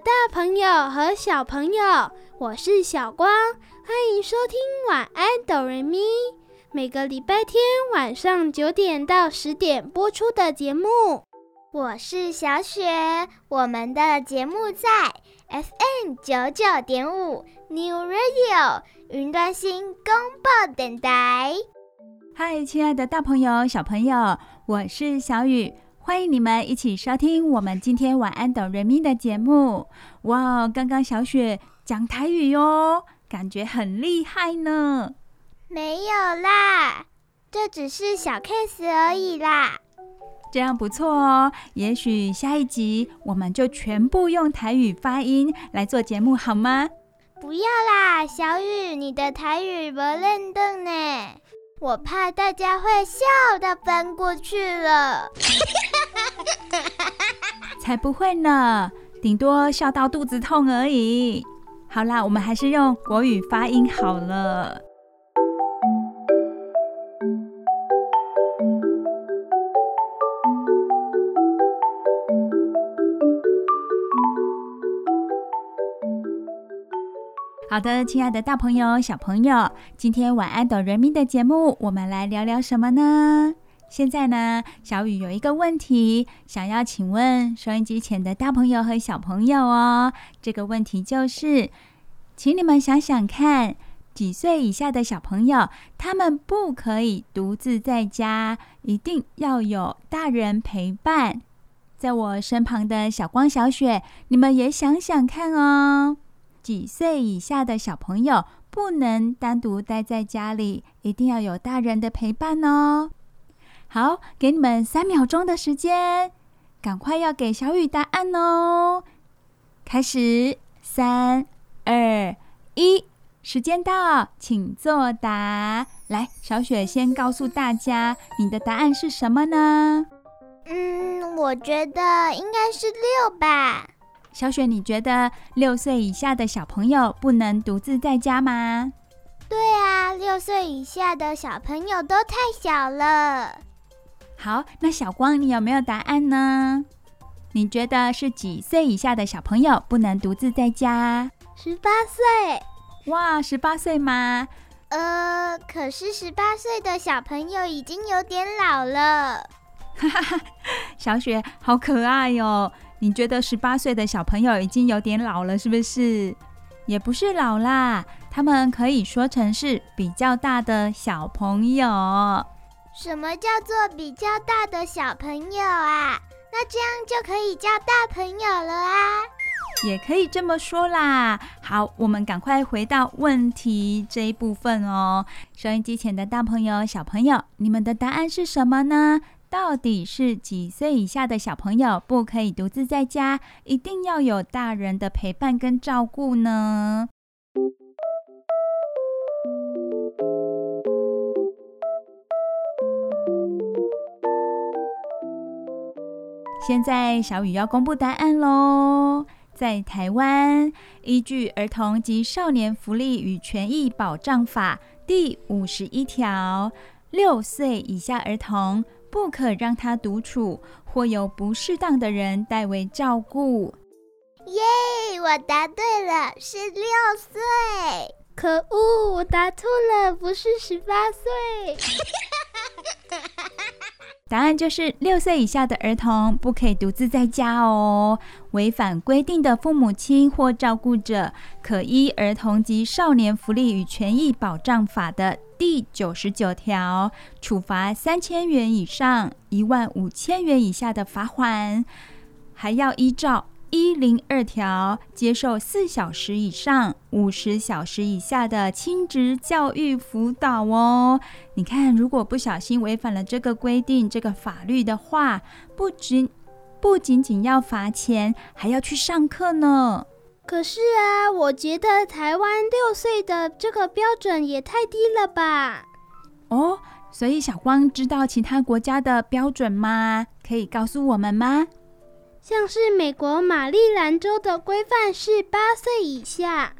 大朋友和小朋友，我是小光，欢迎收听晚安哆瑞咪，每个礼拜天晚上九点到十点播出的节目。我是小雪，我们的节目在 FM 九九点五 New Radio 云端新广播电台。嗨，亲爱的大朋友、小朋友，我是小雨。欢迎你们一起收听我们今天晚安哆瑞咪的节目。哇，刚刚小雪讲台语哟，感觉很厉害呢。没有啦，这只是小 case 而已啦。这样不错哦，也许下一集我们就全部用台语发音来做节目，好吗？不要啦，小雨，你的台语不认得呢，我怕大家会笑到翻过去了。才不会呢，顶多笑到肚子痛而已。好啦，我们还是用国语发音好了。好的，亲爱的大朋友、小朋友，今天晚安哆瑞咪的节目，我们来聊聊什么呢？现在呢，小雨有一个问题，想要请问收音机前的大朋友和小朋友哦。这个问题就是，请你们想想看，几岁以下的小朋友，他们不可以独自在家，一定要有大人陪伴。在我身旁的小光、小雪，你们也想想看哦，几岁以下的小朋友不能单独待在家里，一定要有大人的陪伴哦。好，给你们三秒钟的时间，赶快要给小雨答案哦！开始，三、二、一，时间到，请作答。来，小雪先告诉大家，你的答案是什么呢？嗯，我觉得应该是六吧。小雪，你觉得六岁以下的小朋友不能独自在家吗？对啊，六岁以下的小朋友都太小了。好，那小光，你有没有答案呢？你觉得是几岁以下的小朋友不能独自在家？十八岁。哇，十八岁吗？呃，可是十八岁的小朋友已经有点老了。哈哈哈，小雪好可爱哟！你觉得十八岁的小朋友已经有点老了，是不是？也不是老啦，他们可以说成是比较大的小朋友。什么叫做比较大的小朋友啊？那这样就可以叫大朋友了啊？也可以这么说啦。好，我们赶快回到问题这一部分哦。收音机前的大朋友、小朋友，你们的答案是什么呢？到底是几岁以下的小朋友不可以独自在家，一定要有大人的陪伴跟照顾呢？现在小雨要公布答案喽！在台湾，依据《儿童及少年福利与权益保障法》第五十一条，六岁以下儿童不可让他独处，或有不适当的人代为照顾。耶，我答对了，是六岁。可恶，我答错了，不是十八岁。答案就是六岁以下的儿童不可以独自在家哦。违反规定的父母亲或照顾者，可依《儿童及少年福利与权益保障法》的第九十九条，处罚三千元以上一万五千元以下的罚款，还要依照一零二条，接受四小时以上五十小时以下的亲职教育辅导哦。你看，如果不小心违反了这个规定、这个法律的话，不仅不仅仅要罚钱，还要去上课呢。可是啊，我觉得台湾六岁的这个标准也太低了吧？哦，所以小光知道其他国家的标准吗？可以告诉我们吗？像是美国马里兰州的规范是八岁以下，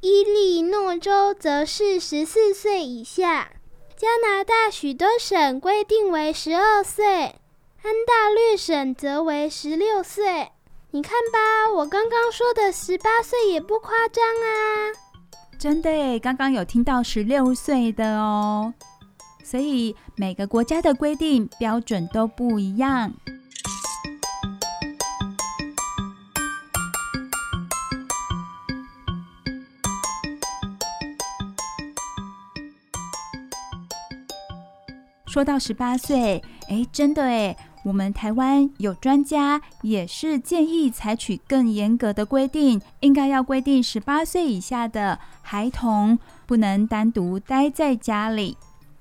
伊利诺州则是十四岁以下，加拿大许多省规定为十二岁，安大略省则为十六岁。你看吧，我刚刚说的十八岁也不夸张啊！真的耶，刚刚有听到十六岁的哦。所以每个国家的规定标准都不一样。说到十八岁，哎，真的哎。我们台湾有专家也是建议采取更严格的规定，应该要规定十八岁以下的孩童不能单独待在家里。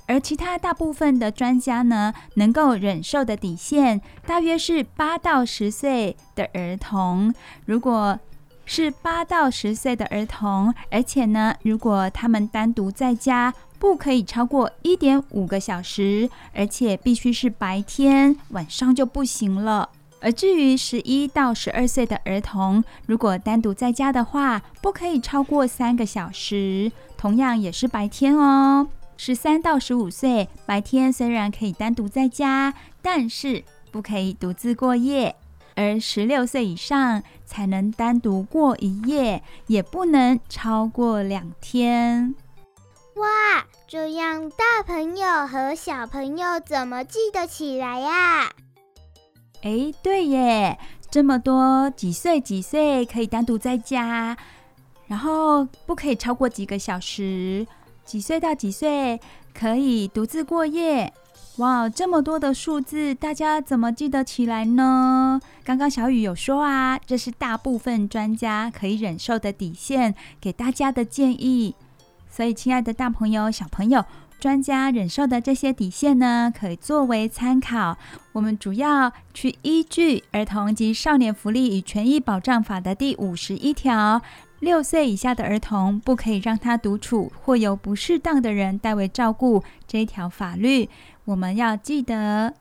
而其他大部分的专家呢，能够忍受的底线大约是八到十岁的儿童。如果是八到十岁的儿童，而且呢，如果他们单独在家，不可以超过一点五个小时，而且必须是白天，晚上就不行了。而至于十一到十二岁的儿童，如果单独在家的话，不可以超过三个小时，同样也是白天哦。十三到十五岁，白天虽然可以单独在家，但是不可以独自过夜；而十六岁以上才能单独过一夜，也不能超过两天。哇，这样大朋友和小朋友怎么记得起来呀？哎，对耶，这么多几岁几岁可以单独在家，然后不可以超过几个小时，几岁到几岁可以独自过夜。哇，这么多的数字，大家怎么记得起来呢？刚刚小雨有说啊，这是大部分专家可以忍受的底线，给大家的建议。所以，亲爱的大朋友、小朋友，专家忍受的这些底线呢，可以作为参考。我们主要去依据《儿童及少年福利与权益保障法》的第五十一条，六岁以下的儿童不可以让他独处，或由不适当的人代为照顾。这一条法律，我们要记得。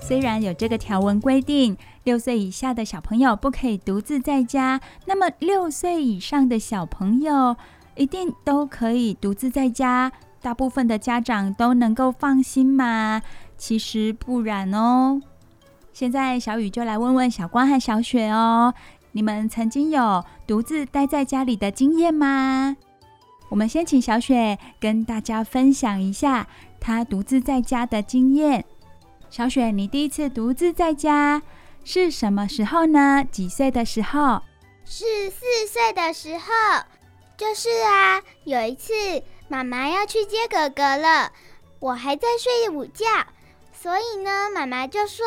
虽然有这个条文规定，六岁以下的小朋友不可以独自在家，那么六岁以上的小朋友一定都可以独自在家，大部分的家长都能够放心吗？其实不然哦。现在小雨就来问问小光和小雪哦，你们曾经有独自待在家里的经验吗？我们先请小雪跟大家分享一下她独自在家的经验。小雪，你第一次独自在家是什么时候呢？几岁的时候？是四岁的时候。就是啊，有一次妈妈要去接哥哥了，我还在睡午觉，所以呢，妈妈就说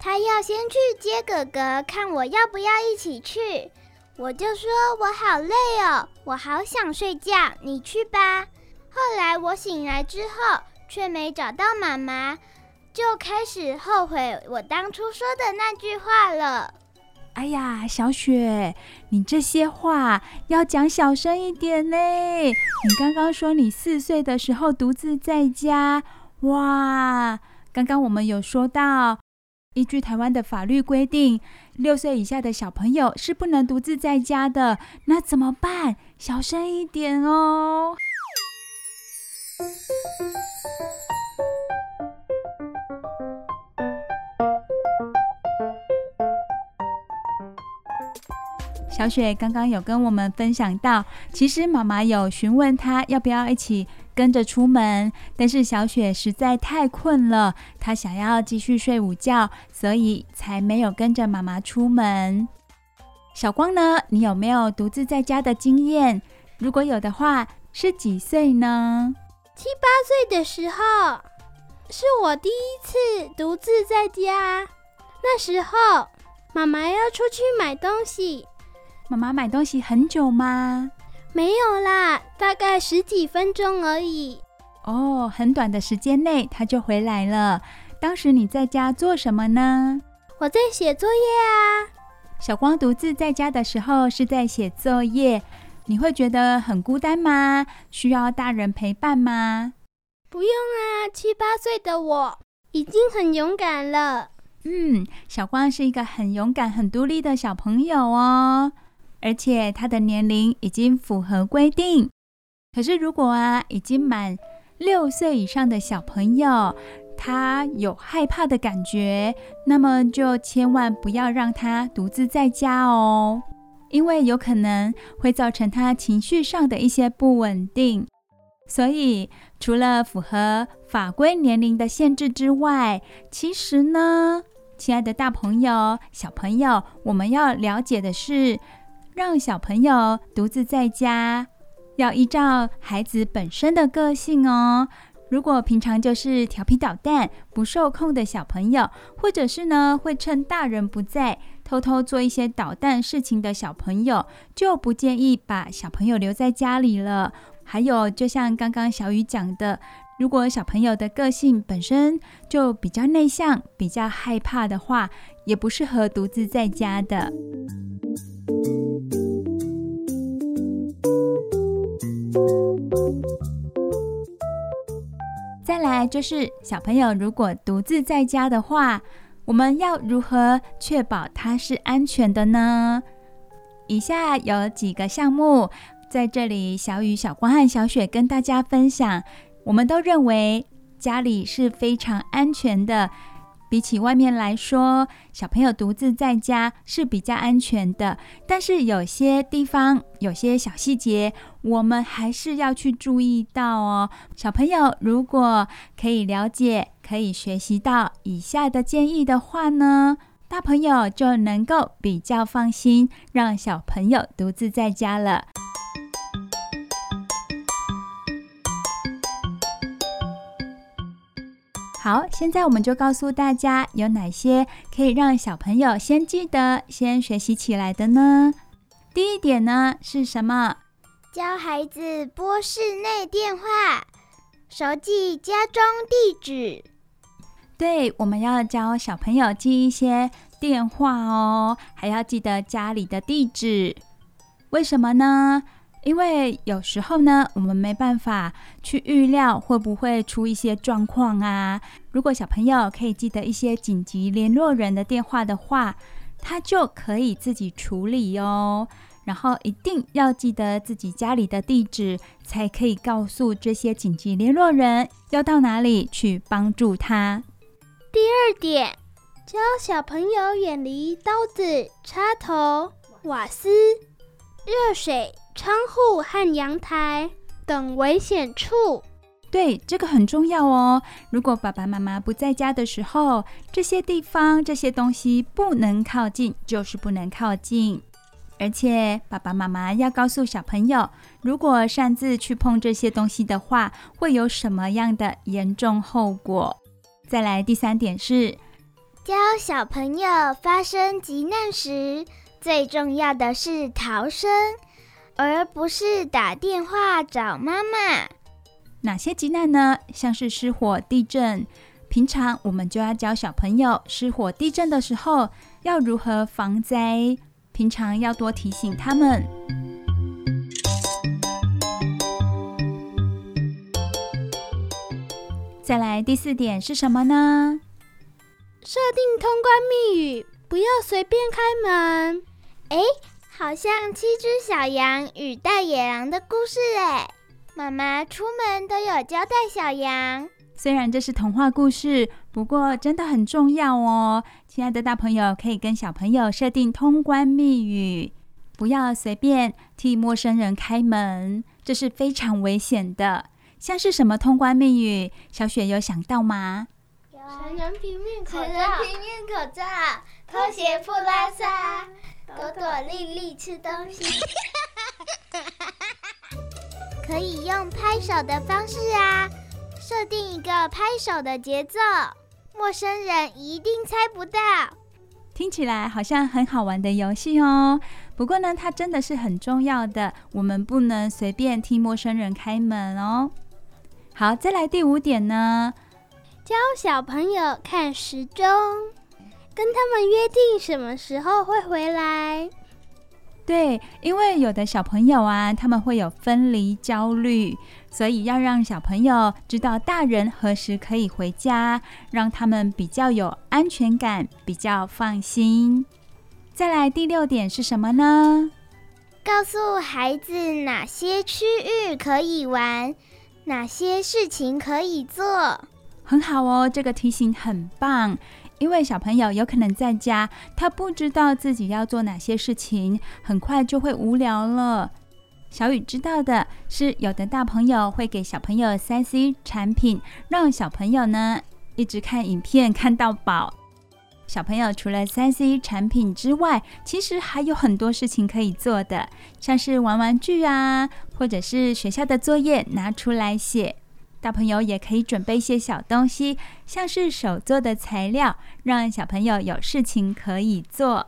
她要先去接哥哥，看我要不要一起去。我就说我好累哦，我好想睡觉，你去吧。后来我醒来之后，却没找到妈妈。就开始后悔我当初说的那句话了。哎呀，小雪，你这些话要讲小声一点呢。你刚刚说你四岁的时候独自在家，哇！刚刚我们有说到，依据台湾的法律规定，六岁以下的小朋友是不能独自在家的。那怎么办？小声一点哦。小雪刚刚有跟我们分享到，其实妈妈有询问她要不要一起跟着出门，但是小雪实在太困了，她想要继续睡午觉，所以才没有跟着妈妈出门。小光呢？你有没有独自在家的经验？如果有的话，是几岁呢？七八岁的时候，是我第一次独自在家。那时候，妈妈要出去买东西。妈妈买东西很久吗？没有啦，大概十几分钟而已。哦，很短的时间内，他就回来了。当时你在家做什么呢？我在写作业啊。小光独自在家的时候是在写作业。你会觉得很孤单吗？需要大人陪伴吗？不用啊，七八岁的我已经很勇敢了。嗯，小光是一个很勇敢、很独立的小朋友哦，而且他的年龄已经符合规定。可是如果啊，已经满六岁以上的小朋友，他有害怕的感觉，那么就千万不要让他独自在家哦。因为有可能会造成他情绪上的一些不稳定，所以除了符合法规年龄的限制之外，其实呢，亲爱的大朋友、小朋友，我们要了解的是，让小朋友独自在家，要依照孩子本身的个性哦。如果平常就是调皮捣蛋、不受控的小朋友，或者是呢，会趁大人不在，偷偷做一些捣蛋事情的小朋友，就不建议把小朋友留在家里了。还有，就像刚刚小雨讲的，如果小朋友的个性本身就比较内向、比较害怕的话，也不适合独自在家的。再来就是小朋友如果独自在家的话，我们要如何确保它是安全的呢？以下有几个项目，在这里，小雨、小光和小雪跟大家分享。我们都认为家里是非常安全的。比起外面来说，小朋友独自在家是比较安全的。但是有些地方、有些小细节，我们还是要去注意到哦。小朋友如果可以了解、可以学习到以下的建议的话呢，大朋友就能够比较放心，让小朋友独自在家了。好，现在我们就告诉大家有哪些可以让小朋友先记得、先学习起来的呢？第一点呢是什么？教孩子拨室内电话，熟记家中地址。对，我们要教小朋友记一些电话哦，还要记得家里的地址。为什么呢？因为有时候呢，我们没办法去预料会不会出一些状况啊。如果小朋友可以记得一些紧急联络人的电话的话，他就可以自己处理哦。然后一定要记得自己家里的地址，才可以告诉这些紧急联络人要到哪里去帮助他。第二点，教小朋友远离刀子、插头、瓦斯、热水。窗户和阳台等危险处，对，这个很重要哦。如果爸爸妈妈不在家的时候，这些地方、这些东西不能靠近，就是不能靠近。而且爸爸妈妈要告诉小朋友，如果擅自去碰这些东西的话，会有什么样的严重后果。再来，第三点是教小朋友发生急难时，最重要的是逃生。而不是打电话找妈妈。哪些急难呢？像是失火、地震。平常我们就要教小朋友，失火、地震的时候要如何防灾。平常要多提醒他们。再来第四点是什么呢？设定通关密语，不要随便开门。诶。好像七只小羊与大野狼的故事哎，妈妈出门都有交代小羊。虽然这是童话故事，不过真的很重要哦。亲爱的大朋友，可以跟小朋友设定通关密语，不要随便替陌生人开门，这是非常危险的。像是什么通关密语？小雪有想到吗？有成人平面口罩，成人平面口罩，拖鞋不拉撒。朵朵丽丽吃东西，可以用拍手的方式啊，设定一个拍手的节奏，陌生人一定猜不到。听起来好像很好玩的游戏哦。不过呢，它真的是很重要的，我们不能随便替陌生人开门哦。好，再来第五点呢，教小朋友看时钟，跟他们约定什么时候会回来。对，因为有的小朋友啊，他们会有分离焦虑，所以要让小朋友知道大人何时可以回家，让他们比较有安全感，比较放心。再来第六点是什么呢？告诉孩子哪些区域可以玩，哪些事情可以做。很好哦，这个提醒很棒。因为小朋友有可能在家，他不知道自己要做哪些事情，很快就会无聊了。小雨知道的是，有的大朋友会给小朋友三 C 产品，让小朋友呢一直看影片看到饱。小朋友除了三 C 产品之外，其实还有很多事情可以做的，像是玩玩具啊，或者是学校的作业拿出来写。大朋友也可以准备一些小东西，像是手做的材料，让小朋友有事情可以做。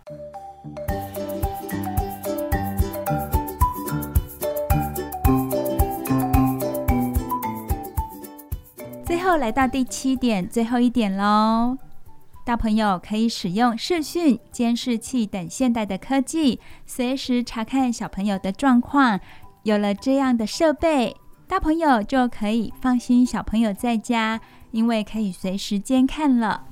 最后来到第七点，最后一点喽。大朋友可以使用视讯、监视器等现代的科技，随时查看小朋友的状况。有了这样的设备，大朋友就可以放心，小朋友在家，因为可以随时监看了。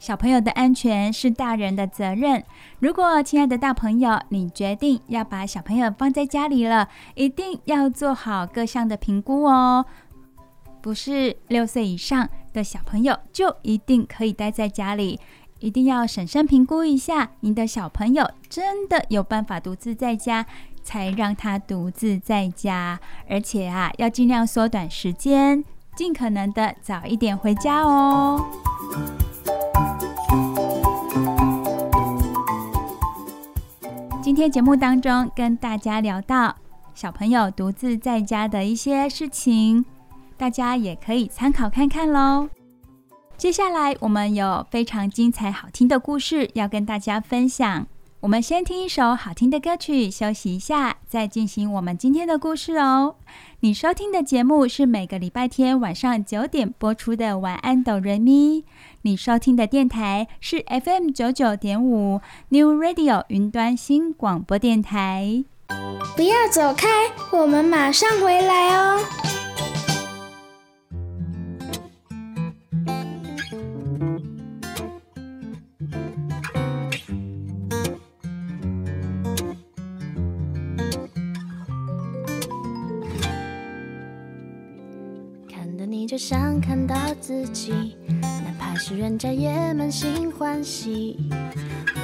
小朋友的安全是大人的责任。如果亲爱的大朋友，你决定要把小朋友放在家里了，一定要做好各项的评估哦。不是六岁以上的小朋友就一定可以待在家里，一定要审慎评估一下，您的小朋友真的有办法独自在家，才让他独自在家，而且啊，要尽量缩短时间，尽可能的早一点回家哦。今天节目当中跟大家聊到小朋友独自在家的一些事情，大家也可以参考看看喽。接下来我们有非常精彩好听的故事要跟大家分享。我们先听一首好听的歌曲，休息一下，再进行我们今天的故事哦。你收听的节目是每个礼拜天晚上九点播出的《晚安，哆瑞咪》。你收听的电台是 FM 九九点五 New Radio 云端新广播电台。不要走开，我们马上回来哦。想看到自己，哪怕是人家也满心欢喜。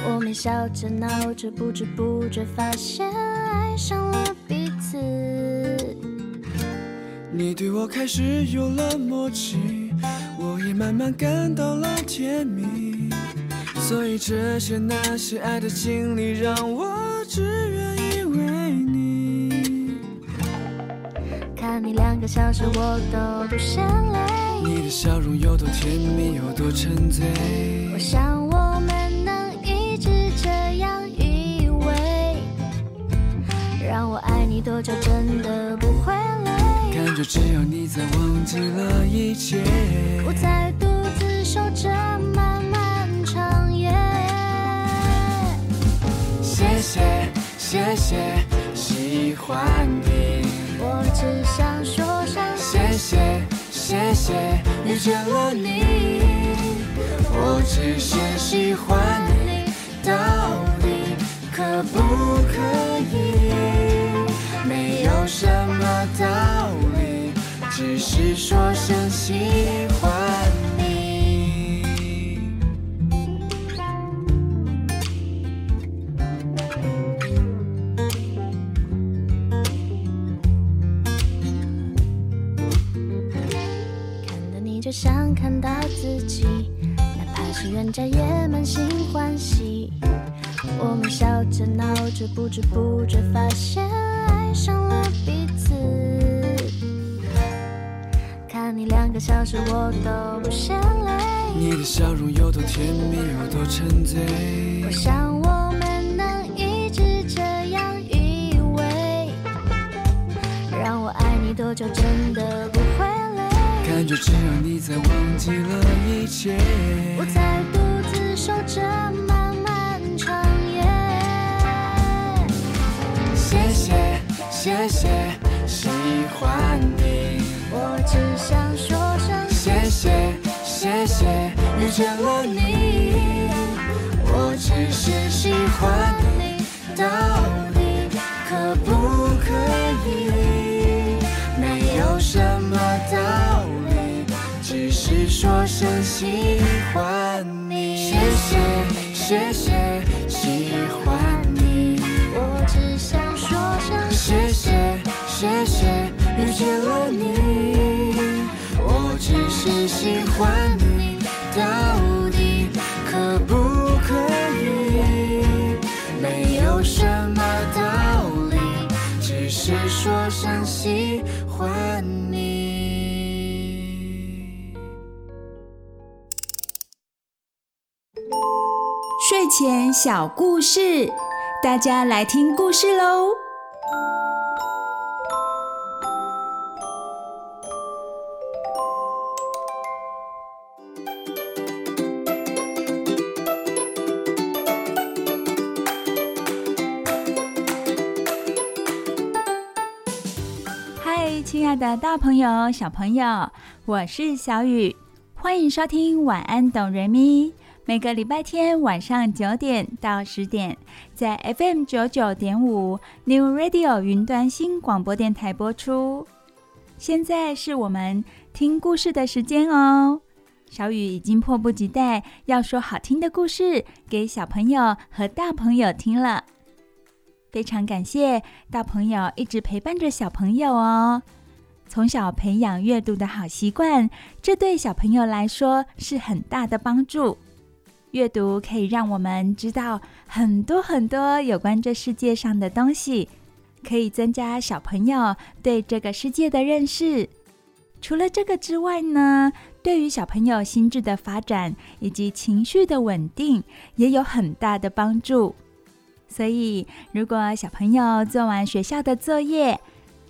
我们笑着闹着，不知不觉发现爱上了彼此。你对我开始有了默契，我也慢慢感到了甜蜜。所以这些那些爱的经历，让我个小时，我都不嫌累。你的笑容有多甜蜜，有多沉醉。我想我们能一直这样依偎。让我爱你多久，真的不会累。感觉只有你在，忘记了一切。不再独自守着漫漫长夜。谢谢，谢谢，喜欢你。我只想说声谢谢，谢谢遇见了你。我只是喜欢你，到底可不可以？没有什么道理，只是说声喜欢。愿再也满心欢喜，我们笑着闹着，不知不觉发现爱上了彼此。看你两个小时，我都不嫌累。你的笑容有多甜蜜，有多沉醉。我想我们能一直这样依偎，让我爱你多久？感觉只有你在，忘记了一切。我在独自守着漫漫长夜。谢谢，谢谢，喜欢你。我只想说声谢谢，谢谢，遇见了你。我只是喜欢你，到说声喜欢你。谢谢，谢谢，喜欢你。我只想说声谢谢，谢谢，遇见了你。我只是喜欢你，前小故事，大家来听故事喽。嗨，亲爱的大朋友、小朋友，我是小雨，欢迎收听晚安哆瑞咪。每个礼拜天晚上九点到十点，在 FM 九九点五 New Radio 云端新广播电台播出。现在是我们听故事的时间哦。小雨已经迫不及待要说好听的故事给小朋友和大朋友听了。非常感谢大朋友一直陪伴着小朋友哦。从小培养阅读的好习惯，这对小朋友来说是很大的帮助。阅读可以让我们知道很多很多有关这世界上的东西，可以增加小朋友对这个世界的认识。除了这个之外呢，对于小朋友心智的发展以及情绪的稳定也有很大的帮助。所以，如果小朋友做完学校的作业，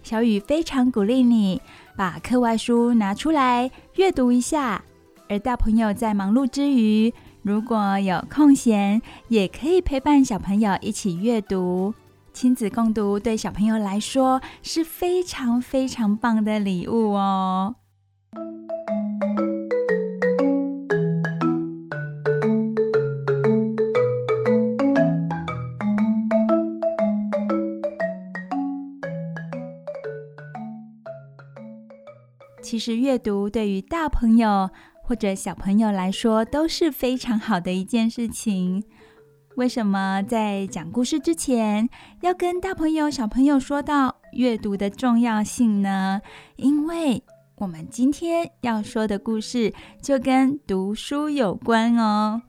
小雨非常鼓励你把课外书拿出来阅读一下。而大朋友在忙碌之余，如果有空闲，也可以陪伴小朋友一起阅读，亲子共读对小朋友来说是非常非常棒的礼物哦。其实阅读对于大朋友，或者小朋友来说都是非常好的一件事情。为什么在讲故事之前要跟大朋友、小朋友说到阅读的重要性呢？因为我们今天要说的故事就跟读书有关哦。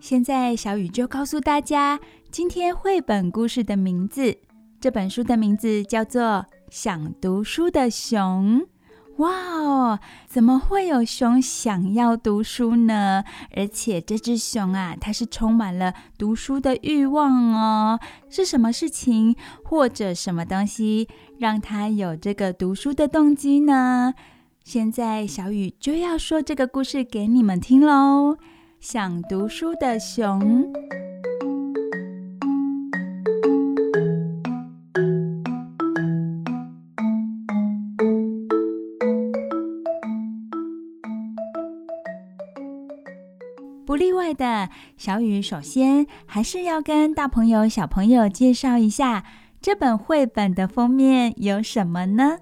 现在小雨就告诉大家，今天绘本故事的名字，这本书的名字叫做《想读书的熊》。哇哦！怎么会有熊想要读书呢？而且这只熊啊，它是充满了读书的欲望哦。是什么事情或者什么东西让它有这个读书的动机呢？现在小雨就要说这个故事给你们听喽。想读书的熊。例外的，小雨首先还是要跟大朋友、小朋友介绍一下这本绘本的封面有什么呢？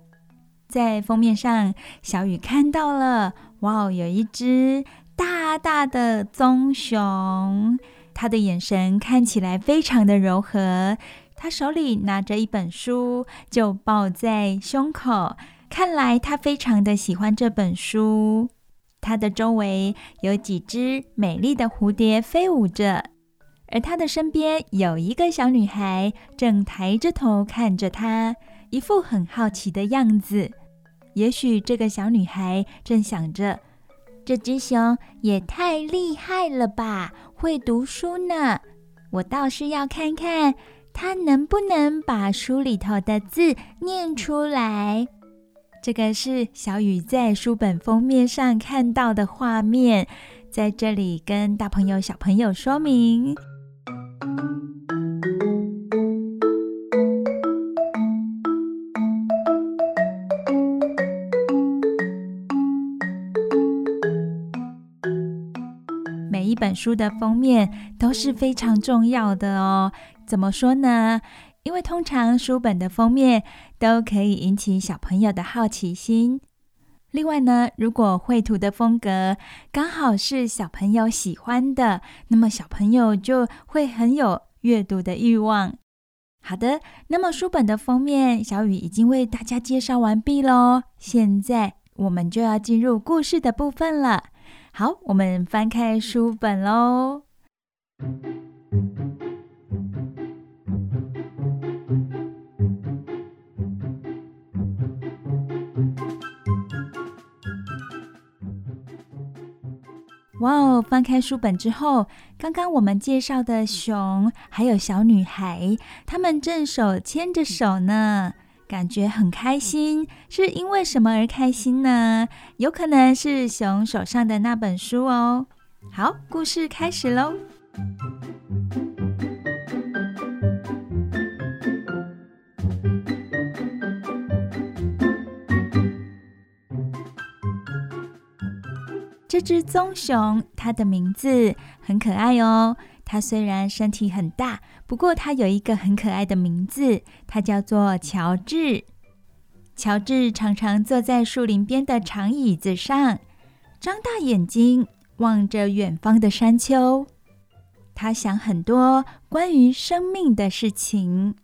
在封面上，小雨看到了，哇，有一只大大的棕熊，它的眼神看起来非常的柔和，它手里拿着一本书，就抱在胸口，看来它非常的喜欢这本书。它的周围有几只美丽的蝴蝶飞舞着，而它的身边有一个小女孩正抬着头看着它，一副很好奇的样子。也许这个小女孩正想着：“这只熊也太厉害了吧，会读书呢！我倒是要看看它能不能把书里头的字念出来。”这个是小雨在书本封面上看到的画面，在这里跟大朋友、小朋友说明。每一本书的封面都是非常重要的哦。怎么说呢？因为通常书本的封面都可以引起小朋友的好奇心。另外呢，如果绘图的风格刚好是小朋友喜欢的，那么小朋友就会很有阅读的欲望。好的，那么书本的封面，小雨已经为大家介绍完毕喽。现在我们就要进入故事的部分了。好，我们翻开书本喽。哇哦！翻开书本之后，刚刚我们介绍的熊还有小女孩，他们正手牵着手呢，感觉很开心。是因为什么而开心呢？有可能是熊手上的那本书哦。好，故事开始喽。这只棕熊，它的名字很可爱哦。它虽然身体很大，不过它有一个很可爱的名字，它叫做乔治。乔治常常坐在树林边的长椅子上，张大眼睛望着远方的山丘。他想很多关于生命的事情。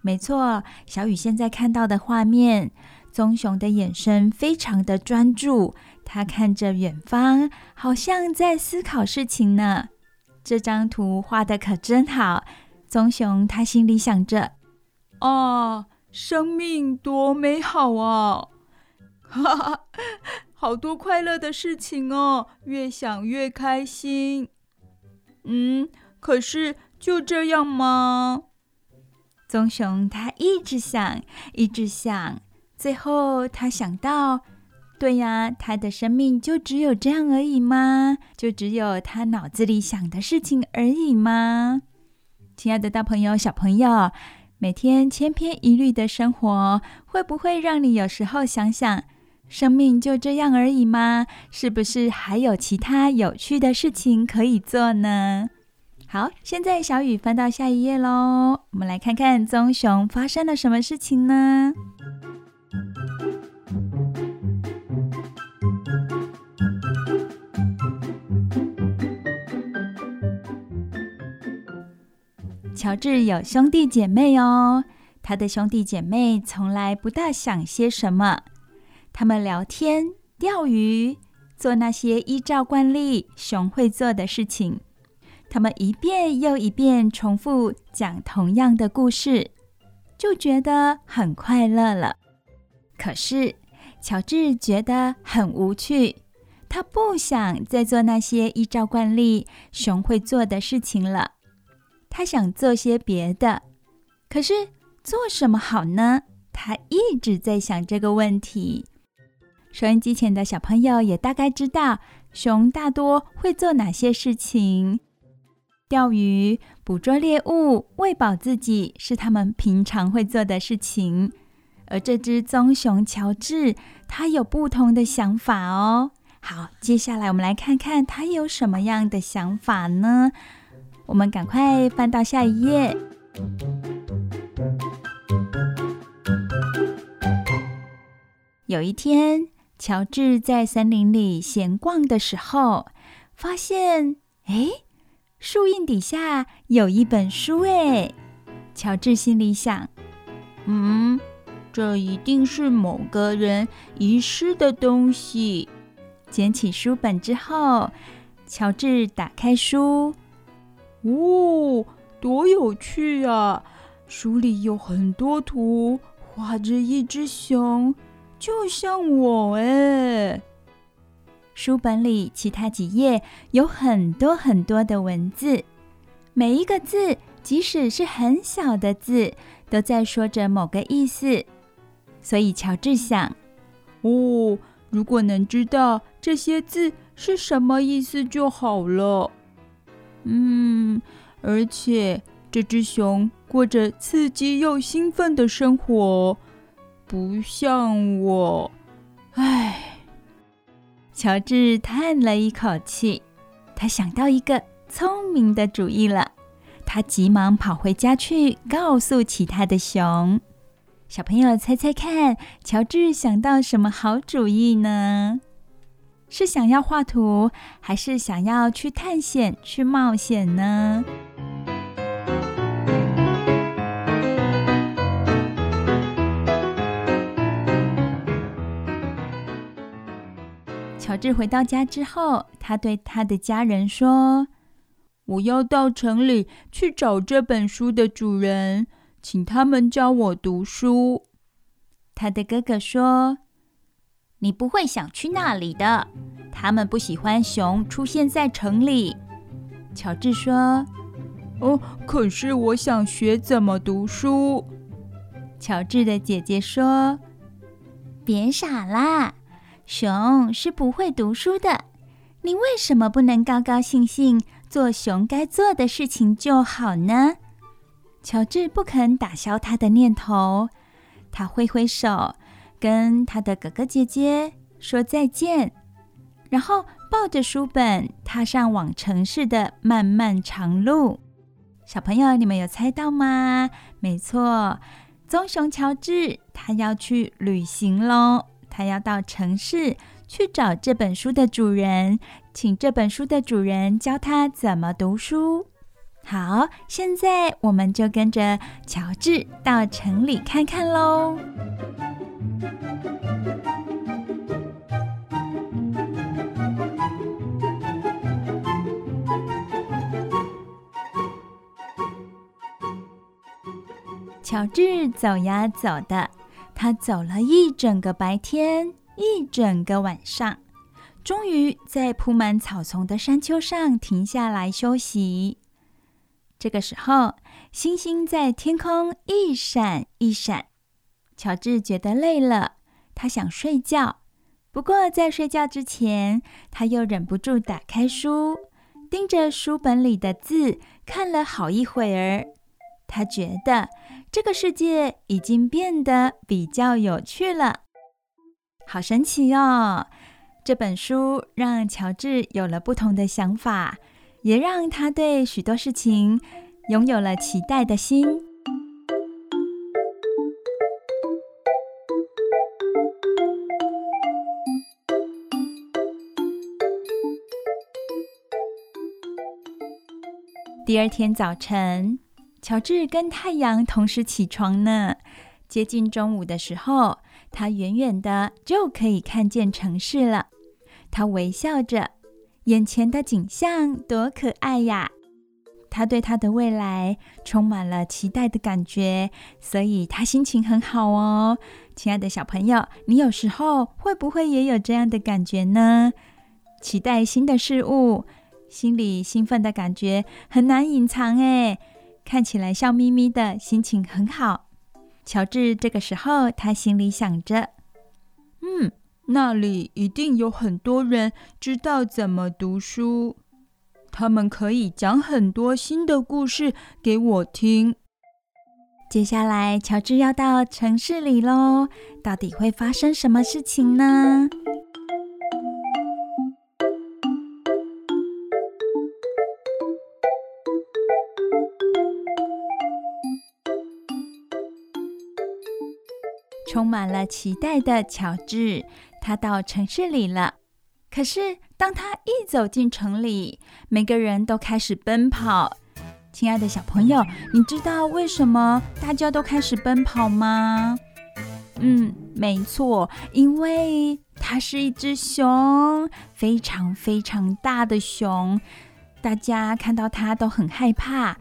没错，小雨现在看到的画面，棕熊的眼神非常的专注。他看着远方，好像在思考事情呢。这张图画得可真好。棕熊他心里想着：“哦，生命多美好啊！哈哈，好多快乐的事情哦，越想越开心。嗯，可是就这样吗？”棕熊他一直想，一直想，最后他想到。对呀，他的生命就只有这样而已吗？就只有他脑子里想的事情而已吗？亲爱的大朋友、小朋友，每天千篇一律的生活，会不会让你有时候想想，生命就这样而已吗？是不是还有其他有趣的事情可以做呢？好，现在小雨翻到下一页喽，我们来看看棕熊发生了什么事情呢？乔治有兄弟姐妹哦，他的兄弟姐妹从来不大想些什么，他们聊天、钓鱼，做那些依照惯例熊会做的事情。他们一遍又一遍重复讲同样的故事，就觉得很快乐了。可是乔治觉得很无趣，他不想再做那些依照惯例熊会做的事情了。他想做些别的，可是做什么好呢？他一直在想这个问题。收音机前的小朋友也大概知道，熊大多会做哪些事情：钓鱼、捕捉猎物、喂饱自己，是他们平常会做的事情。而这只棕熊乔治，他有不同的想法哦。好，接下来我们来看看他有什么样的想法呢？我们赶快翻到下一页。有一天，乔治在森林里闲逛的时候，发现，哎，树荫底下有一本书。哎，乔治心里想：嗯，这一定是某个人遗失的东西。捡起书本之后，乔治打开书。哦，多有趣啊！书里有很多图，画着一只熊，就像我哎。书本里其他几页有很多很多的文字，每一个字，即使是很小的字，都在说着某个意思。所以乔治想：哦，如果能知道这些字是什么意思就好了。嗯，而且这只熊过着刺激又兴奋的生活，不像我。唉。乔治叹了一口气，他想到一个聪明的主意了。他急忙跑回家去，告诉其他的熊。小朋友猜猜看，乔治想到什么好主意呢？是想要画图，还是想要去探险、去冒险呢？乔治回到家之后，他对他的家人说：“我要到城里去找这本书的主人，请他们教我读书。”他的哥哥说：“你不会想去那里的，他们不喜欢熊出现在城里。”乔治说：“哦，可是我想学怎么读书。”乔治的姐姐说：“别傻啦。”熊是不会读书的，你为什么不能高高兴兴做熊该做的事情就好呢？乔治不肯打消他的念头，他挥挥手，跟他的哥哥姐姐说再见，然后抱着书本踏上往城市的漫漫长路。小朋友，你们有猜到吗？没错，棕熊乔治他要去旅行喽。他要到城市去找这本书的主人，请这本书的主人教他怎么读书。好，现在我们就跟着乔治到城里看看喽。乔治走呀走的。他走了一整个白天，一整个晚上，终于在铺满草丛的山丘上停下来休息。这个时候，星星在天空一闪一闪。乔治觉得累了，他想睡觉。不过在睡觉之前，他又忍不住打开书，盯着书本里的字看了好一会儿。他觉得。这个世界已经变得比较有趣了，好神奇哦！这本书让乔治有了不同的想法，也让他对许多事情拥有了期待的心。第二天早晨。乔治跟太阳同时起床呢。接近中午的时候，他远远的就可以看见城市了。他微笑着，眼前的景象多可爱呀！他对他的未来充满了期待的感觉，所以他心情很好哦。亲爱的小朋友，你有时候会不会也有这样的感觉呢？期待新的事物，心里兴奋的感觉很难隐藏诶。看起来笑眯眯的，心情很好。乔治这个时候，他心里想着：“嗯，那里一定有很多人知道怎么读书，他们可以讲很多新的故事给我听。”接下来，乔治要到城市里喽，到底会发生什么事情呢？充满了期待的乔治，他到城市里了。可是，当他一走进城里，每个人都开始奔跑。亲爱的小朋友，你知道为什么大家都开始奔跑吗？嗯，没错，因为它是一只熊，非常非常大的熊。大家看到它都很害怕，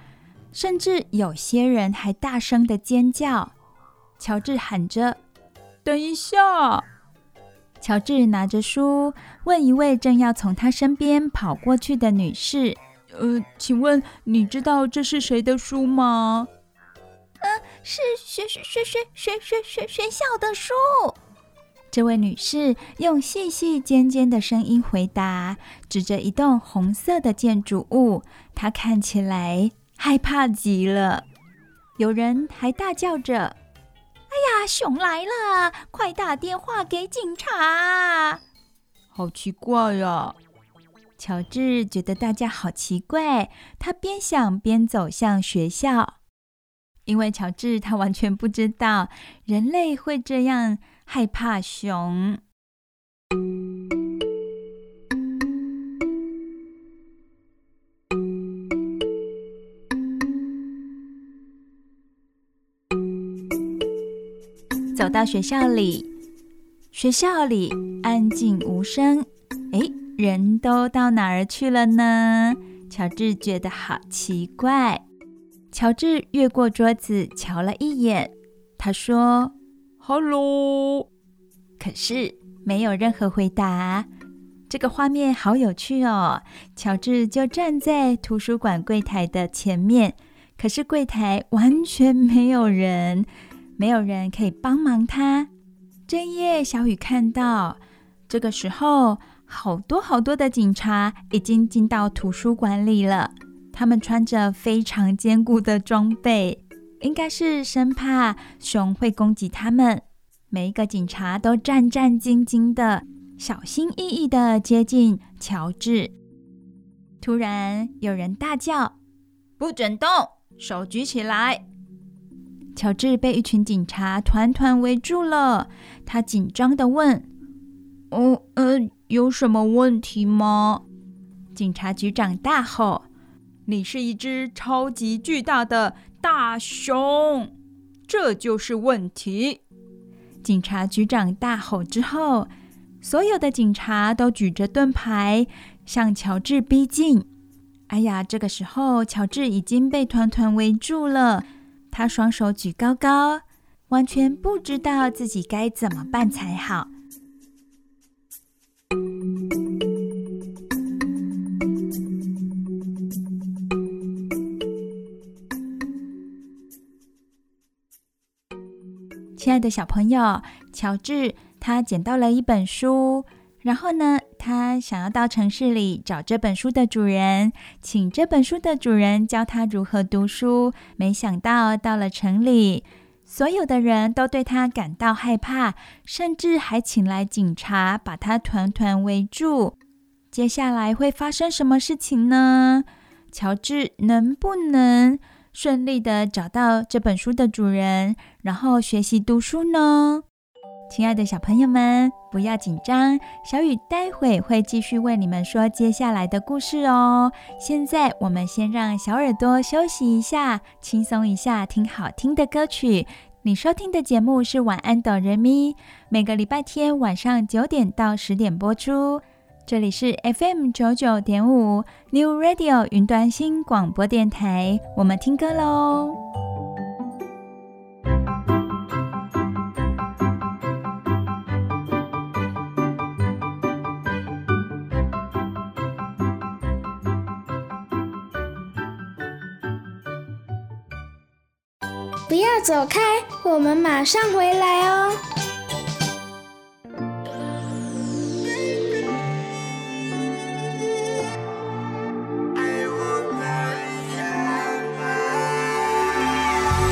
甚至有些人还大声的尖叫。乔治喊着。等一下。乔治拿着书，问一位正要从他身边跑过去的女士：“呃，请问你知道这是谁的书吗？”“呃，是学学学学学学学学校的书。”这位女士用细细尖尖的声音回答，指着一栋红色的建筑物，她看起来害怕极了。有人还大叫着。哎呀，熊来了！快打电话给警察！好奇怪呀！乔治觉得大家好奇怪，他边想边走向学校，因为乔治他完全不知道人类会这样害怕熊。走到学校里，学校里安静无声。哎，人都到哪儿去了呢？乔治觉得好奇怪。乔治越过桌子瞧了一眼，他说：“Hello。”可是没有任何回答。这个画面好有趣哦。乔治就站在图书馆柜台的前面，可是柜台完全没有人。没有人可以帮忙他。这一夜，小雨看到，这个时候，好多好多的警察已经进到图书馆里了。他们穿着非常坚固的装备，应该是生怕熊会攻击他们。每一个警察都战战兢兢的，小心翼翼的接近乔治。突然，有人大叫：“不准动，手举起来！”乔治被一群警察团团围住了，他紧张的问：“哦，呃，有什么问题吗？”警察局长大吼：“你是一只超级巨大的大熊，这就是问题！”警察局长大吼之后，所有的警察都举着盾牌向乔治逼近。哎呀，这个时候乔治已经被团团围住了。他双手举高高，完全不知道自己该怎么办才好。亲爱的小朋友，乔治他捡到了一本书。然后呢，他想要到城市里找这本书的主人，请这本书的主人教他如何读书。没想到到了城里，所有的人都对他感到害怕，甚至还请来警察把他团团围住。接下来会发生什么事情呢？乔治能不能顺利地找到这本书的主人，然后学习读书呢？亲爱的小朋友们，不要紧张，小雨待会会继续为你们说接下来的故事哦。现在我们先让小耳朵休息一下，轻松一下，听好听的歌曲。你收听的节目是《晚安，哆人咪》，每个礼拜天晚上九点到十点播出。这里是 FM 九九点五 New Radio 云端新广播电台，我们听歌喽。要走开，我们马上回来哦。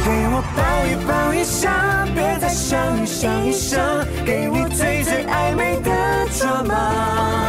给我抱一抱一下，别再想一想一想，给我最最暧昧的抓马。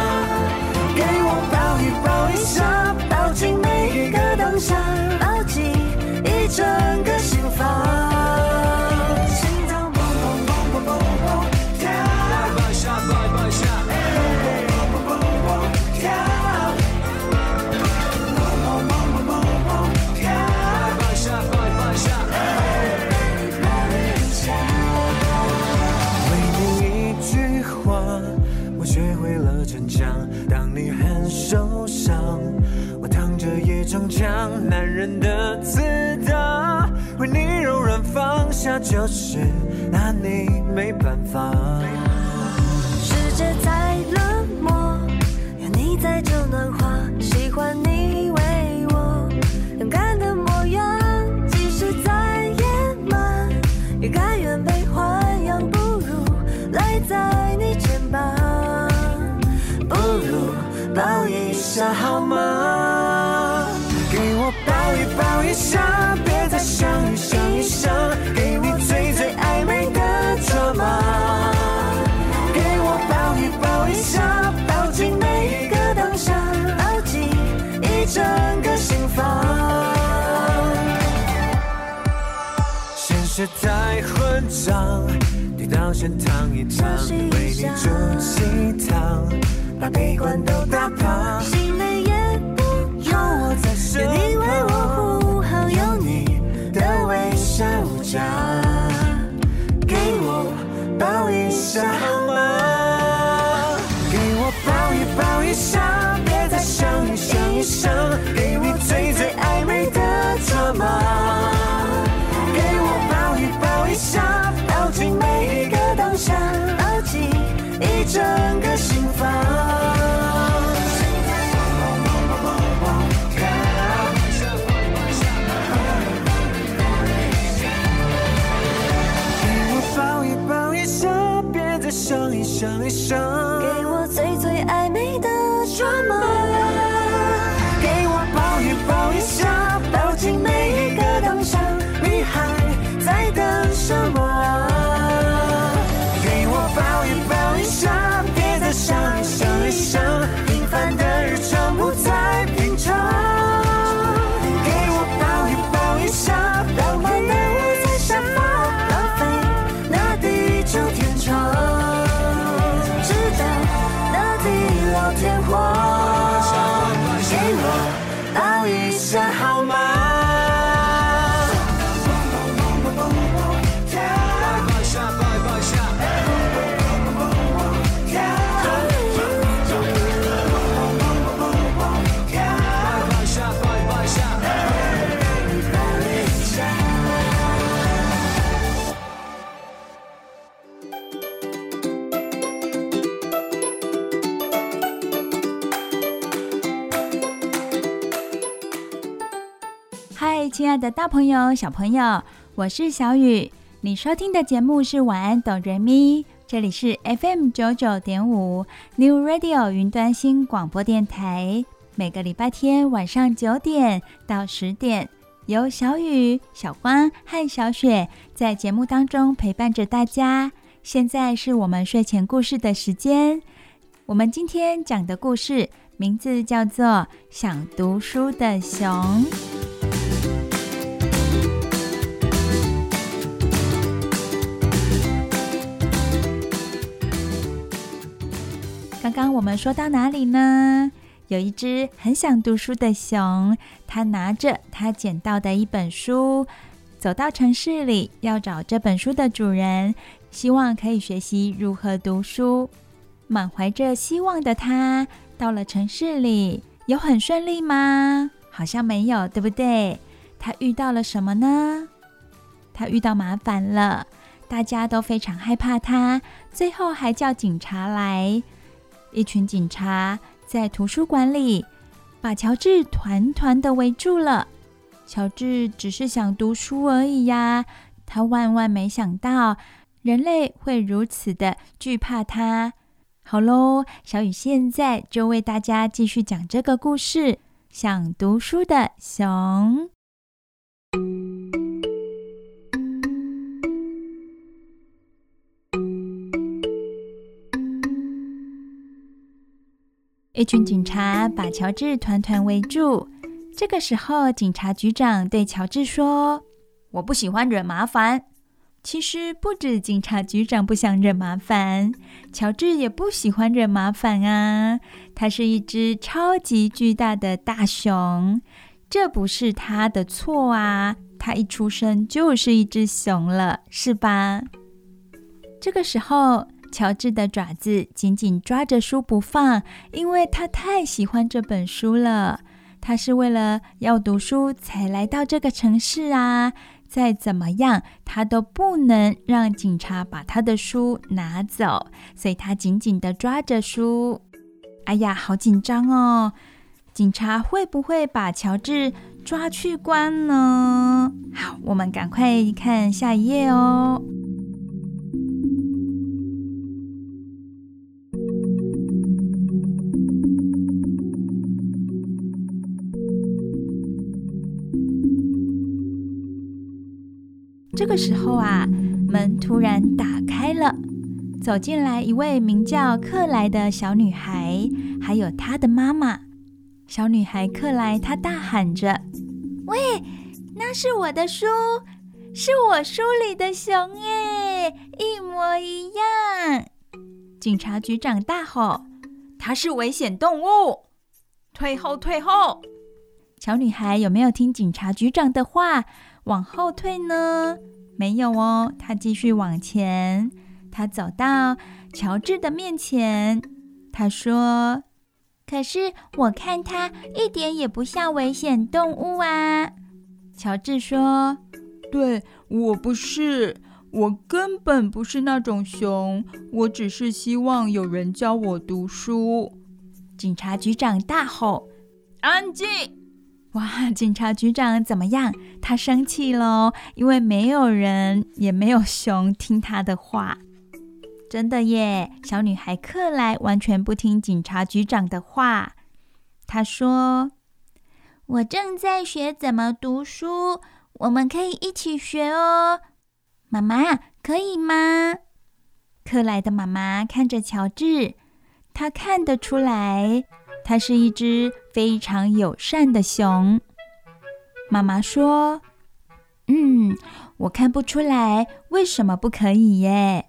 整个心房。给我抱一抱一下，别再想一想一想，的大朋友、小朋友，我是小雨。你收听的节目是晚安哆瑞咪，这里是 FM 九九点五 New Radio 云端新广播电台。每个礼拜天晚上九点到十点，由小雨、小光和小雪在节目当中陪伴着大家。现在是我们睡前故事的时间。我们今天讲的故事名字叫做《想读书的熊》。刚我们说到哪里呢？有一只很想读书的熊，它拿着它捡到的一本书，走到城市里要找这本书的主人，希望可以学习如何读书。满怀着希望的它，到了城市里，有很顺利吗？好像没有，对不对？它遇到了什么呢？它遇到麻烦了，大家都非常害怕它，最后还叫警察来。一群警察在图书馆里把乔治团团的围住了。乔治只是想读书而已呀，他万万没想到人类会如此的惧怕他。好喽，小雨现在就为大家继续讲这个故事：想读书的熊。一群警察把乔治团团围住。这个时候，警察局长对乔治说：“我不喜欢惹麻烦。”其实不止警察局长不想惹麻烦，乔治也不喜欢惹麻烦啊。他是一只超级巨大的大熊，这不是他的错啊。他一出生就是一只熊了，是吧？这个时候。乔治的爪子紧紧抓着书不放，因为他太喜欢这本书了。他是为了要读书才来到这个城市啊！再怎么样，他都不能让警察把他的书拿走，所以他紧紧地抓着书。哎呀，好紧张哦！警察会不会把乔治抓去关呢？好，我们赶快看下一页哦。这个时候啊，门突然打开了，走进来一位名叫克莱的小女孩，还有她的妈妈。小女孩克莱，她大喊着：“喂，那是我的书，是我书里的熊耶，一模一样！”警察局长大吼：“它是危险动物，退后，退后！”小女孩有没有听警察局长的话？往后退呢？没有哦，他继续往前。他走到乔治的面前，他说：“可是我看他一点也不像危险动物啊。”乔治说：“对，我不是，我根本不是那种熊，我只是希望有人教我读书。”警察局长大吼：“安静！”哇，警察局长怎么样？他生气喽，因为没有人也没有熊听他的话。真的耶，小女孩克莱完全不听警察局长的话。她说：“我正在学怎么读书，我们可以一起学哦。”妈妈，可以吗？克莱的妈妈看着乔治，她看得出来。他是一只非常友善的熊。妈妈说：“嗯，我看不出来，为什么不可以耶？”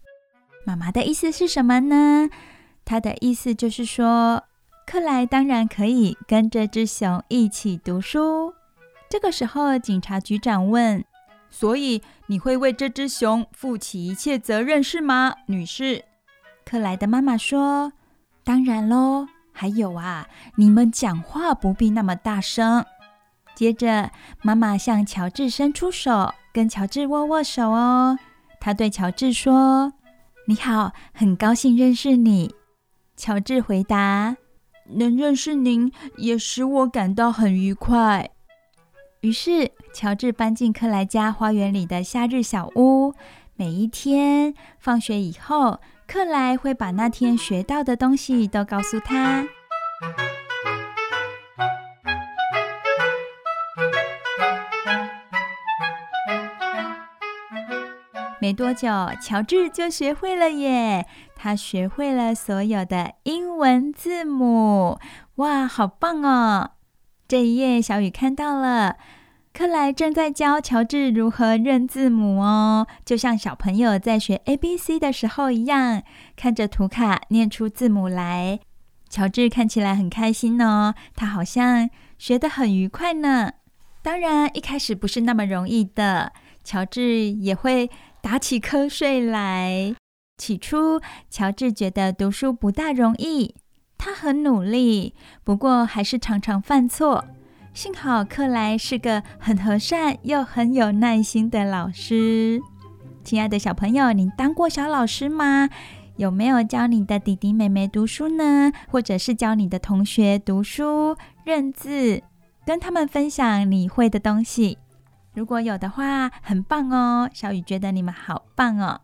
妈妈的意思是什么呢？她的意思就是说，克莱当然可以跟这只熊一起读书。这个时候，警察局长问：“所以你会为这只熊负起一切责任是吗，女士？”克莱的妈妈说：“当然喽。”还有啊，你们讲话不必那么大声。接着，妈妈向乔治伸出手，跟乔治握握手哦。她对乔治说：“你好，很高兴认识你。”乔治回答：“能认识您也使我感到很愉快。”于是，乔治搬进克莱家花园里的夏日小屋。每一天放学以后，克莱会把那天学到的东西都告诉他。没多久，乔治就学会了耶！他学会了所有的英文字母，哇，好棒哦！这一页，小雨看到了。克莱正在教乔治如何认字母哦，就像小朋友在学 ABC 的时候一样，看着图卡念出字母来。乔治看起来很开心哦，他好像学得很愉快呢。当然，一开始不是那么容易的，乔治也会打起瞌睡来。起初，乔治觉得读书不大容易，他很努力，不过还是常常犯错。幸好克莱是个很和善又很有耐心的老师。亲爱的小朋友，你当过小老师吗？有没有教你的弟弟妹妹读书呢？或者是教你的同学读书、认字，跟他们分享你会的东西？如果有的话，很棒哦！小雨觉得你们好棒哦。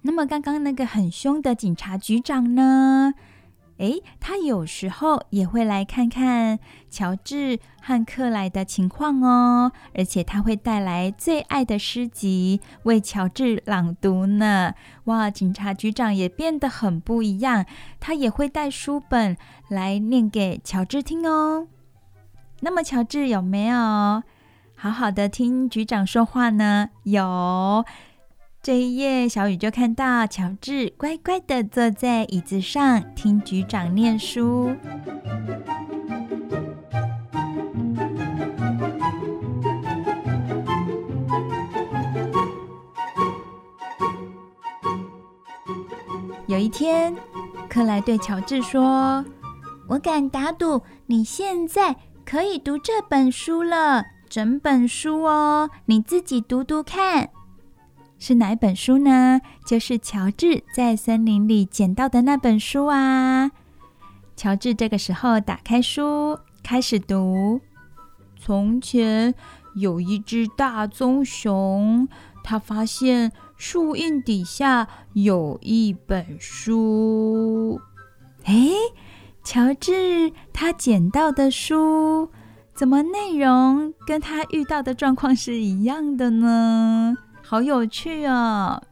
那么刚刚那个很凶的警察局长呢？诶，他有时候也会来看看乔治和克莱的情况哦，而且他会带来最爱的诗集为乔治朗读呢。哇，警察局长也变得很不一样，他也会带书本来念给乔治听哦。那么乔治有没有好好的听局长说话呢？有。这一夜，小雨就看到乔治乖乖的坐在椅子上听局长念书。有一天，克莱对乔治说：“我敢打赌，你现在可以读这本书了，整本书哦，你自己读读看。是哪一本书呢？就是乔治在森林里捡到的那本书啊。乔治这个时候打开书，开始读。从前有一只大棕熊，他发现树荫底下有一本书。诶，乔治他捡到的书，怎么内容跟他遇到的状况是一样的呢？好有趣哦，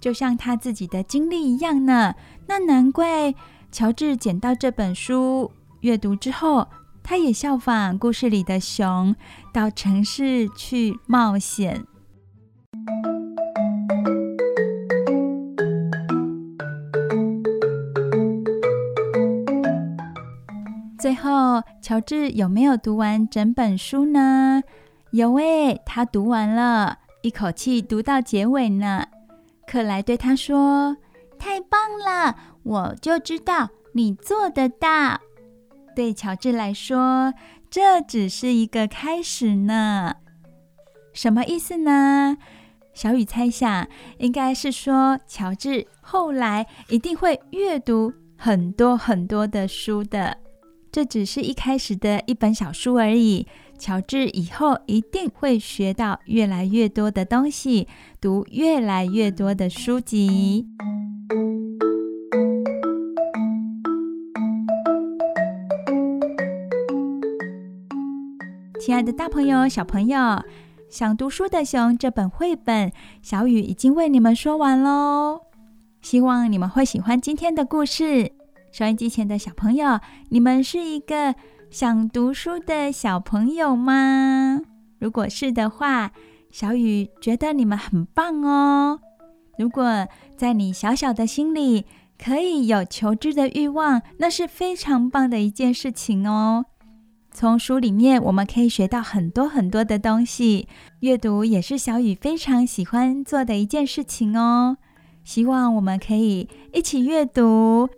就像他自己的经历一样呢。那难怪乔治捡到这本书，阅读之后，他也效仿故事里的熊，到城市去冒险。最后，乔治有没有读完整本书呢？有诶，他读完了。一口气读到结尾呢。克莱对他说：“太棒了，我就知道你做得到。”对乔治来说，这只是一个开始呢。什么意思呢？小雨猜想，应该是说乔治后来一定会阅读很多很多的书的。这只是一开始的一本小书而已。乔治以后一定会学到越来越多的东西，读越来越多的书籍。亲爱的大朋友、小朋友，想读书的熊这本绘本，小雨已经为你们说完喽。希望你们会喜欢今天的故事。收音机前的小朋友，你们是一个想读书的小朋友吗？如果是的话，小雨觉得你们很棒哦。如果在你小小的心里可以有求知的欲望，那是非常棒的一件事情哦。从书里面我们可以学到很多很多的东西，阅读也是小雨非常喜欢做的一件事情哦。希望我们可以一起阅读，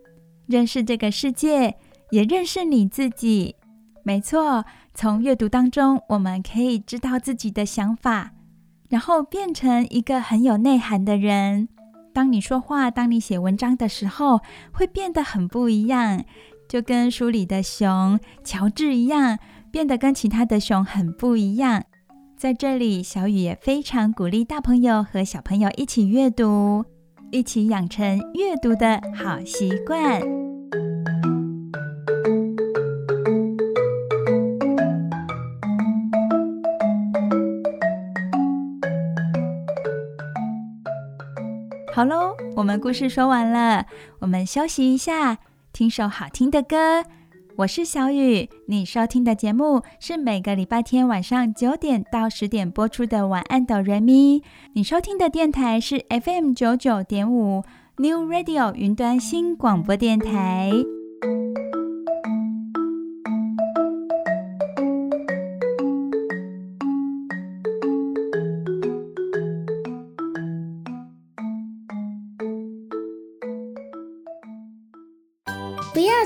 认识这个世界，也认识你自己。没错，从阅读当中，我们可以知道自己的想法，然后变成一个很有内涵的人。当你说话，当你写文章的时候，会变得很不一样，就跟书里的熊乔治一样，变得跟其他的熊很不一样。在这里，小雨也非常鼓励大朋友和小朋友一起阅读，一起养成阅读的好习惯。好喽，我们故事说完了，我们休息一下，听首好听的歌。我是小雨，你收听的节目是每个礼拜天晚上九点到十点播出的《晚安哆瑞咪》。你收听的电台是 FM 九九点五 New Radio 云端新广播电台。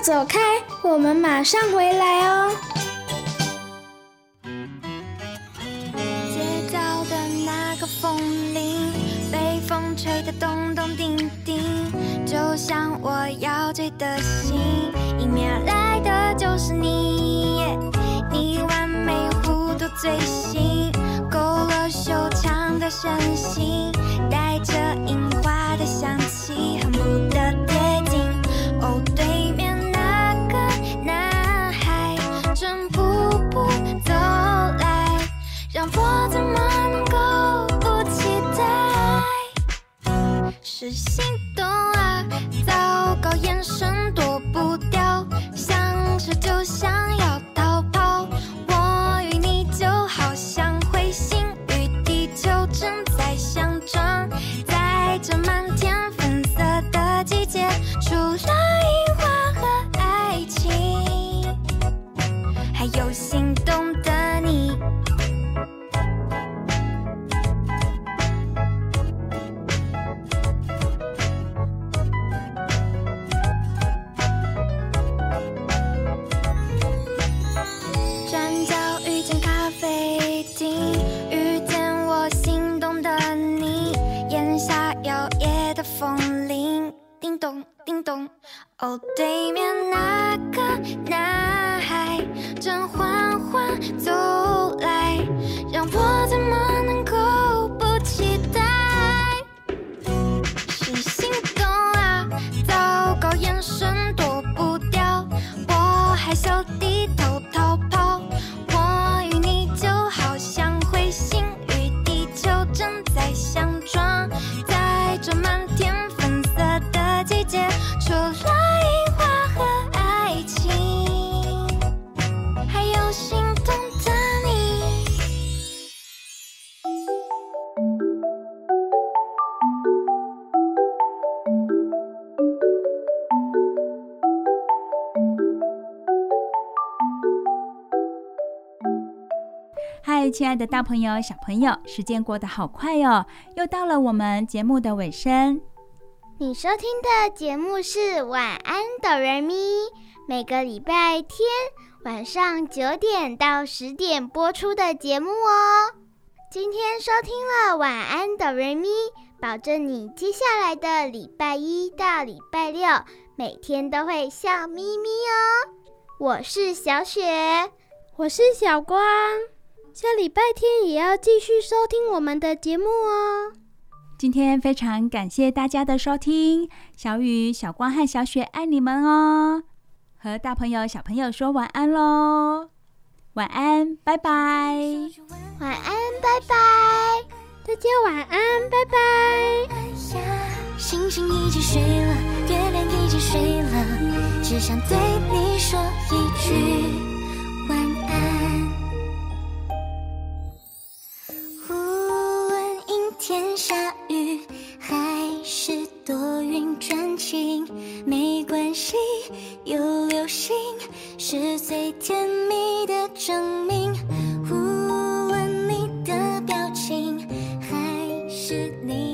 走开，我们马上回来哦。街角的那个风铃，被风吹得咚咚叮叮，就像我要追的心，迎面而来的就是你，你完美弧度嘴型，勾勒修长的身形，带着樱花的香气，恨不哦，对面那个男孩正缓缓走来，让我怎么能够不期待？是心动啊！糟糕，眼神躲不掉，我害羞低头逃跑。我与你就好像彗星与地球正在相撞，在这满天粉色的季节，除了。亲爱的大朋友、小朋友，时间过得好快哦，又到了我们节目的尾声。你收听的节目是《晚安，哆瑞咪》，每个礼拜天晚上九点到十点播出的节目哦。今天收听了《晚安，哆瑞咪》，保证你接下来的礼拜一到礼拜六每天都会笑眯眯哦。我是小雪，我是小光。下礼拜天也要继续收听我们的节目哦。今天非常感谢大家的收听，小雨、小光和小雪爱你们哦。和大朋友、小朋友说晚安喽，晚安，拜拜。晚安，拜拜。大家晚安，拜拜。星星已经睡了，月亮已经睡了，只想对你说一句无论阴天下雨还是多云转晴没关系有流星是最甜蜜的证明。无论你的表情还是你